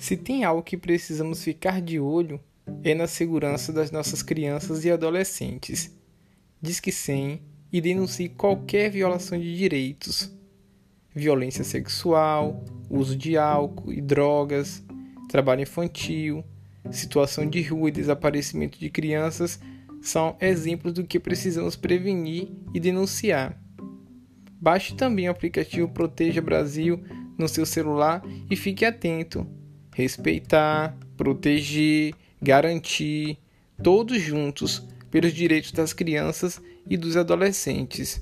Se tem algo que precisamos ficar de olho, é na segurança das nossas crianças e adolescentes. Diz que sim e denuncie qualquer violação de direitos. Violência sexual, uso de álcool e drogas, trabalho infantil, situação de rua e desaparecimento de crianças são exemplos do que precisamos prevenir e denunciar. Baixe também o aplicativo Proteja Brasil no seu celular e fique atento respeitar, proteger, garantir, todos juntos, pelos direitos das crianças e dos adolescentes.